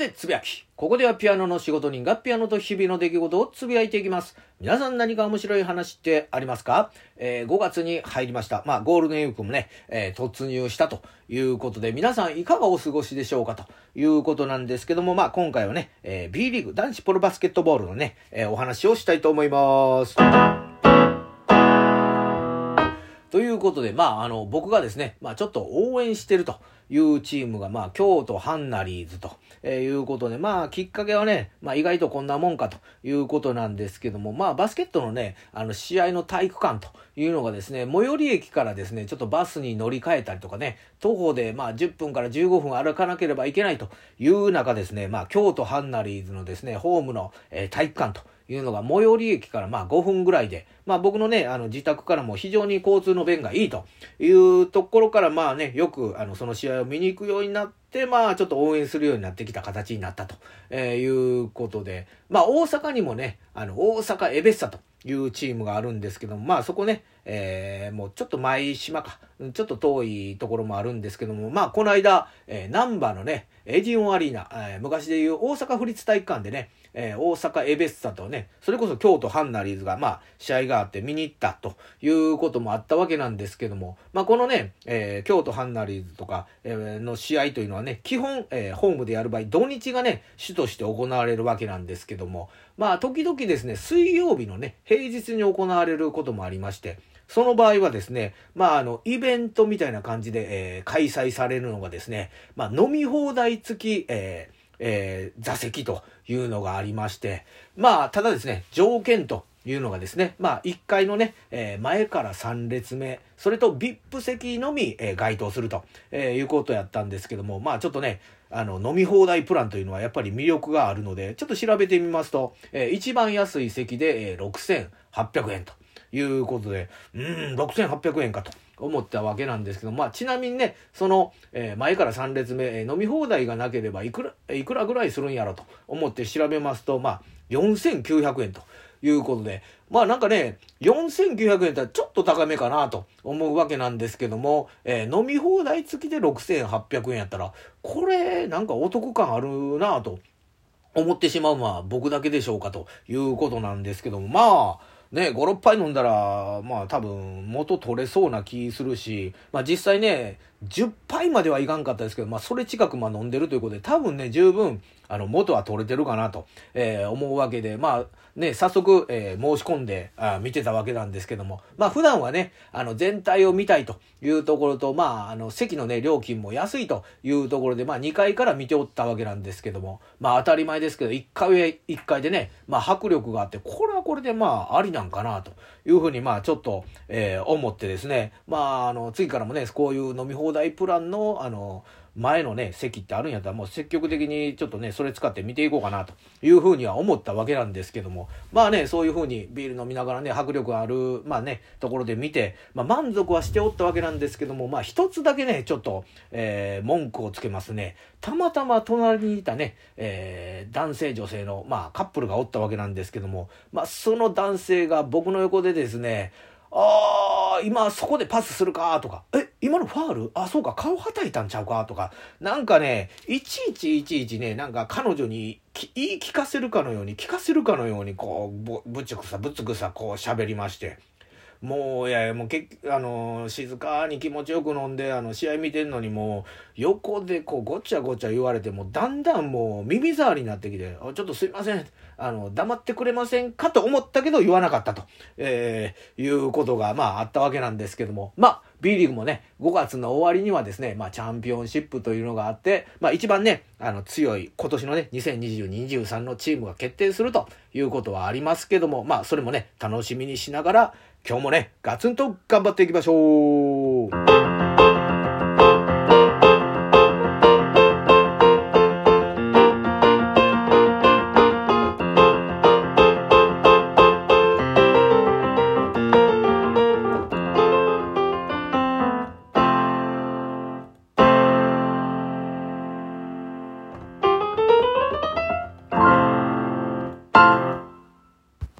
でつぶやき。ここではピアノの仕事人がピアノと日々の出来事をつぶやいていきます。皆さん何か面白い話ってありますか、えー、5月に入りました。まあ、ゴールデンウィークもね、えー、突入したということで、皆さんいかがお過ごしでしょうか？ということなんですけども、まあ、今回はね、えー、B リーグ男子プロバスケットボールのね、えお話をしたいと思います。ということで、まあ、あの、僕がですね、まあ、ちょっと応援してるというチームが、まあ、京都ハンナリーズと、え、いうことで、まあ、きっかけはね、まあ、意外とこんなもんかということなんですけども、まあ、バスケットのね、あの、試合の体育館というのがですね、最寄り駅からですね、ちょっとバスに乗り換えたりとかね、徒歩で、まあ、10分から15分歩かなければいけないという中ですね、まあ、京都ハンナリーズのですね、ホームの、えー、体育館というのが最寄り駅からまあ5分ぐらいで、まあ僕のね、あの自宅からも非常に交通の便がいいというところからまあね、よくあのその試合を見に行くようになって、まあちょっと応援するようになってきた形になったと、えいうことで、まあ大阪にもね、あの大阪エベッサというチームがあるんですけども、まあそこね、えー、もうちょっと前島か、ちょっと遠いところもあるんですけども、まあこの間、えー、南波のね、エディオンアリーナ、えー、昔でいう大阪府立体育館でね、えー、大阪エベッサとね、それこそ京都ハンナリーズが、まあ、試合があって見に行ったということもあったわけなんですけども、まあ、このね、えー、京都ハンナリーズとか、えー、の試合というのはね、基本、えー、ホームでやる場合、土日がね、主として行われるわけなんですけども、まあ、時々ですね、水曜日のね、平日に行われることもありまして、その場合はですね、まあ、あの、イベントみたいな感じで、えー、開催されるのがですね、まあ、飲み放題付き、えー、えー、座席というのがありまして、まあ、ただですね、条件というのがですね、まあ、1階のね、えー、前から3列目、それと VIP 席のみ、えー、該当すると、えー、いうことやったんですけども、まあ、ちょっとね、あの、飲み放題プランというのはやっぱり魅力があるので、ちょっと調べてみますと、えー、一番安い席で、えー、6800円と。いうことで、うん、6800円かと。思ったわけなんですけど、まあ、ちなみにね、その、えー、前から3列目、えー、飲み放題がなければいくら、いくらぐらいするんやろと思って調べますと、まあ、4900円ということで、まあなんかね、4900円ってちょっと高めかなと思うわけなんですけども、えー、飲み放題付きで6800円やったら、これなんかお得感あるなと思ってしまうのは僕だけでしょうかということなんですけども、まあ、ね、5、6杯飲んだら、まあ多分元取れそうな気するし、まあ実際ね、10杯まではいかんかったですけど、まあそれ近くまあ飲んでるということで、多分ね、十分、あの、元は取れてるかなと、えー、思うわけで、まあね、早速、えー、申し込んであ見てたわけなんですけども、まあ普段はね、あの全体を見たいというところと、まああの席のね、料金も安いというところで、まあ2階から見ておったわけなんですけども、まあ当たり前ですけど、1階へ1階でね、まあ迫力があって、これはこれでまあありなんかなというふうにまあちょっと、えー、思ってですね、まああの次からもね、こういう飲み放題プランのあの、前のね、席ってあるんやったらもう積極的にちょっとね、それ使って見ていこうかなというふうには思ったわけなんですけども、まあね、そういうふうにビール飲みながらね、迫力ある、まあね、ところで見て、まあ満足はしておったわけなんですけども、まあ一つだけね、ちょっと、えー、文句をつけますね。たまたま隣にいたね、えー、男性女性の、まあカップルがおったわけなんですけども、まあその男性が僕の横でですね、ああ、今そこでパスするかとか、え、今のファール？あ、そうか、顔はたいたんちゃうか？とか、なんかね、いちいちいちいちね、なんか彼女に言い聞かせるかのように、聞かせるかのように、こう、ぶぶちくさ、ぶつくさ、こう喋りまして。もう、いやいや、もうけあの、静かに気持ちよく飲んで、あの、試合見てんのにもう、横でこう、ごちゃごちゃ言われて、もだんだんもう、耳障りになってきて、ちょっとすいません。あの、黙ってくれませんかと思ったけど言わなかったと、えー、いうことが、まあ、あったわけなんですけども、まあ、B リーグもね、5月の終わりにはですね、まあ、チャンピオンシップというのがあって、まあ、一番ね、あの、強い、今年のね、2020-23のチームが決定するということはありますけども、まあ、それもね、楽しみにしながら、今日もね、ガツンと頑張っていきましょう。